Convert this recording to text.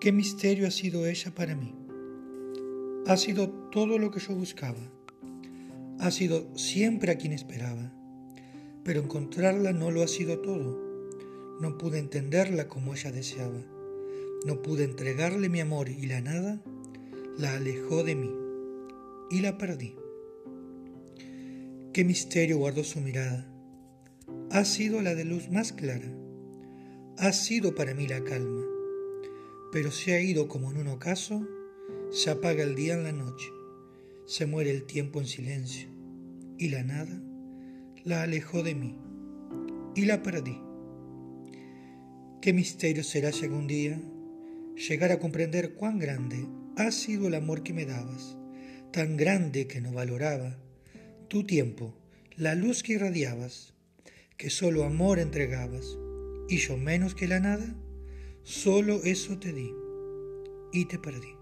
Qué misterio ha sido ella para mí. Ha sido todo lo que yo buscaba. Ha sido siempre a quien esperaba. Pero encontrarla no lo ha sido todo. No pude entenderla como ella deseaba. No pude entregarle mi amor y la nada la alejó de mí y la perdí. Qué misterio guardó su mirada. Ha sido la de luz más clara. Ha sido para mí la calma. Pero se ha ido como en un ocaso, se apaga el día en la noche, se muere el tiempo en silencio, y la nada la alejó de mí y la perdí. Qué misterio será si algún día llegar a comprender cuán grande ha sido el amor que me dabas, tan grande que no valoraba tu tiempo, la luz que irradiabas, que solo amor entregabas, y yo menos que la nada, solo eso te di y te perdí.